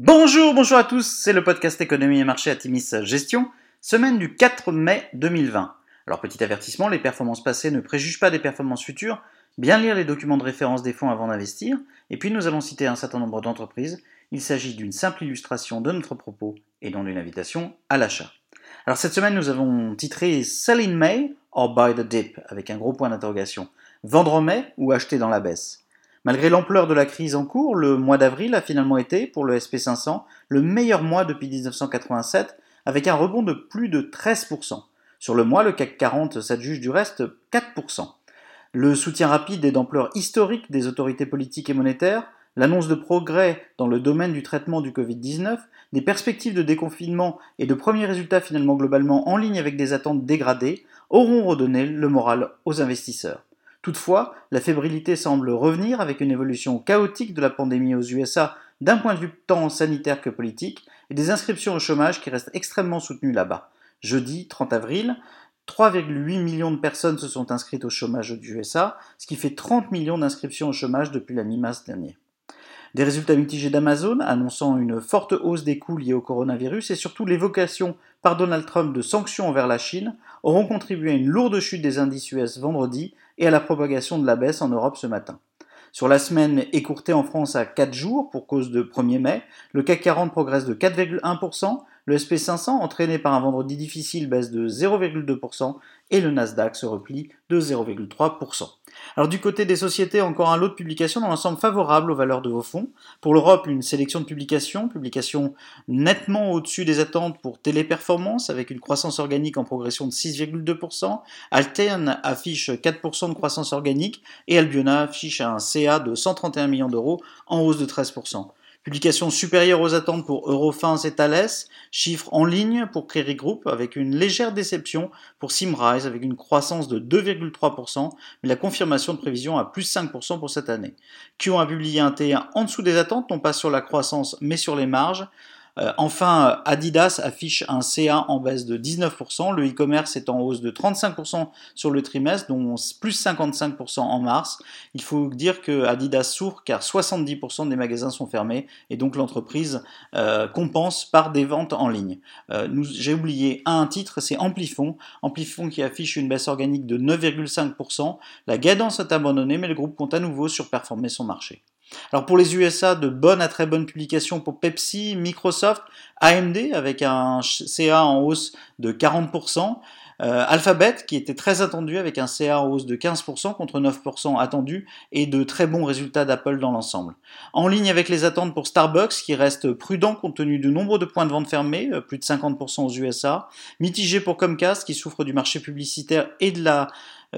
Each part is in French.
Bonjour, bonjour à tous, c'est le podcast Économie et Marché à Timis Gestion, semaine du 4 mai 2020. Alors petit avertissement, les performances passées ne préjugent pas des performances futures, bien lire les documents de référence des fonds avant d'investir, et puis nous allons citer un certain nombre d'entreprises, il s'agit d'une simple illustration de notre propos et non d'une invitation à l'achat. Alors cette semaine nous avons titré Sell in May or Buy the Dip avec un gros point d'interrogation. Vendre en mai ou acheter dans la baisse? Malgré l'ampleur de la crise en cours, le mois d'avril a finalement été, pour le SP500, le meilleur mois depuis 1987, avec un rebond de plus de 13%. Sur le mois, le CAC 40 s'adjuge du reste 4%. Le soutien rapide et d'ampleur historique des autorités politiques et monétaires, l'annonce de progrès dans le domaine du traitement du Covid-19, des perspectives de déconfinement et de premiers résultats finalement globalement en ligne avec des attentes dégradées auront redonné le moral aux investisseurs. Toutefois, la fébrilité semble revenir avec une évolution chaotique de la pandémie aux USA d'un point de vue tant sanitaire que politique et des inscriptions au chômage qui restent extrêmement soutenues là-bas. Jeudi 30 avril, 3,8 millions de personnes se sont inscrites au chômage aux USA, ce qui fait 30 millions d'inscriptions au chômage depuis la mi-mars dernier. Des résultats mitigés d'Amazon annonçant une forte hausse des coûts liés au coronavirus et surtout l'évocation par Donald Trump de sanctions envers la Chine auront contribué à une lourde chute des indices US vendredi et à la propagation de la baisse en Europe ce matin. Sur la semaine écourtée en France à 4 jours pour cause de 1er mai, le CAC 40 progresse de 4,1%, le SP500, entraîné par un vendredi difficile, baisse de 0,2% et le Nasdaq se replie de 0,3%. Alors du côté des sociétés, encore un lot de publications dans l'ensemble favorable aux valeurs de vos fonds. Pour l'Europe, une sélection de publications, publications nettement au-dessus des attentes pour Téléperformance, avec une croissance organique en progression de 6,2%. Alterne affiche 4% de croissance organique et Albiona affiche un CA de 131 millions d'euros en hausse de 13%. Publication supérieure aux attentes pour Eurofins et Thales, chiffres en ligne pour Créry Group avec une légère déception pour Simrise avec une croissance de 2,3%, mais la confirmation de prévision à plus 5% pour cette année. Q a publié un T1 en dessous des attentes, non pas sur la croissance mais sur les marges. Euh, enfin, Adidas affiche un CA en baisse de 19%, le e-commerce est en hausse de 35% sur le trimestre, dont plus 55% en mars. Il faut dire que Adidas souffre car 70% des magasins sont fermés et donc l'entreprise euh, compense par des ventes en ligne. Euh, j'ai oublié un titre, c'est Amplifon. Amplifon qui affiche une baisse organique de 9,5%. La guidance est abandonnée, mais le groupe compte à nouveau surperformer son marché. Alors pour les USA, de bonnes à très bonnes publications pour Pepsi, Microsoft, AMD avec un CA en hausse de 40%, euh, Alphabet qui était très attendu avec un CA en hausse de 15% contre 9% attendu et de très bons résultats d'Apple dans l'ensemble. En ligne avec les attentes pour Starbucks qui reste prudent compte tenu du nombre de points de vente fermés, euh, plus de 50% aux USA, mitigé pour Comcast qui souffre du marché publicitaire et de la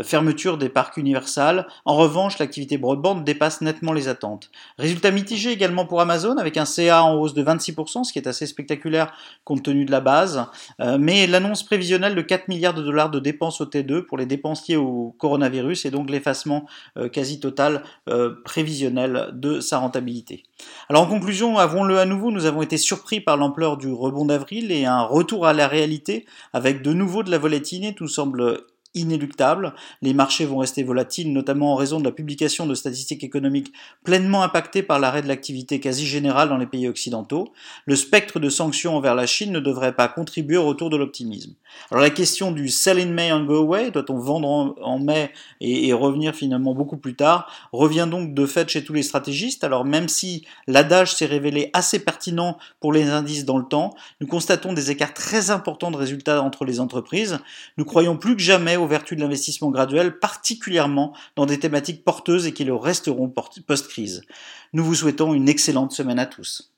fermeture des parcs Universal. En revanche, l'activité broadband dépasse nettement les attentes. Résultat mitigé également pour Amazon avec un CA en hausse de 26%, ce qui est assez spectaculaire compte tenu de la base. Euh, mais l'annonce prévisionnelle de 4 milliards de dollars de dépenses au T2 pour les dépensiers au coronavirus et donc l'effacement euh, quasi total prévisionnel de sa rentabilité. Alors en conclusion, avouons-le à nouveau, nous avons été surpris par l'ampleur du rebond d'avril et un retour à la réalité avec de nouveau de la volatilité. Tout semble inéluctable. Les marchés vont rester volatiles, notamment en raison de la publication de statistiques économiques pleinement impactées par l'arrêt de l'activité quasi générale dans les pays occidentaux. Le spectre de sanctions envers la Chine ne devrait pas contribuer au retour de l'optimisme. Alors la question du sell in May and go away, doit-on vendre en, mai et, revenir finalement beaucoup plus tard, revient donc de fait chez tous les stratégistes. Alors même si l'adage s'est révélé assez pertinent pour les indices dans le temps, nous constatons des écarts très importants de résultats entre les entreprises. Nous croyons plus que jamais aux vertus de l'investissement graduel, particulièrement dans des thématiques porteuses et qui le resteront post-crise. Nous vous souhaitons une excellente semaine à tous.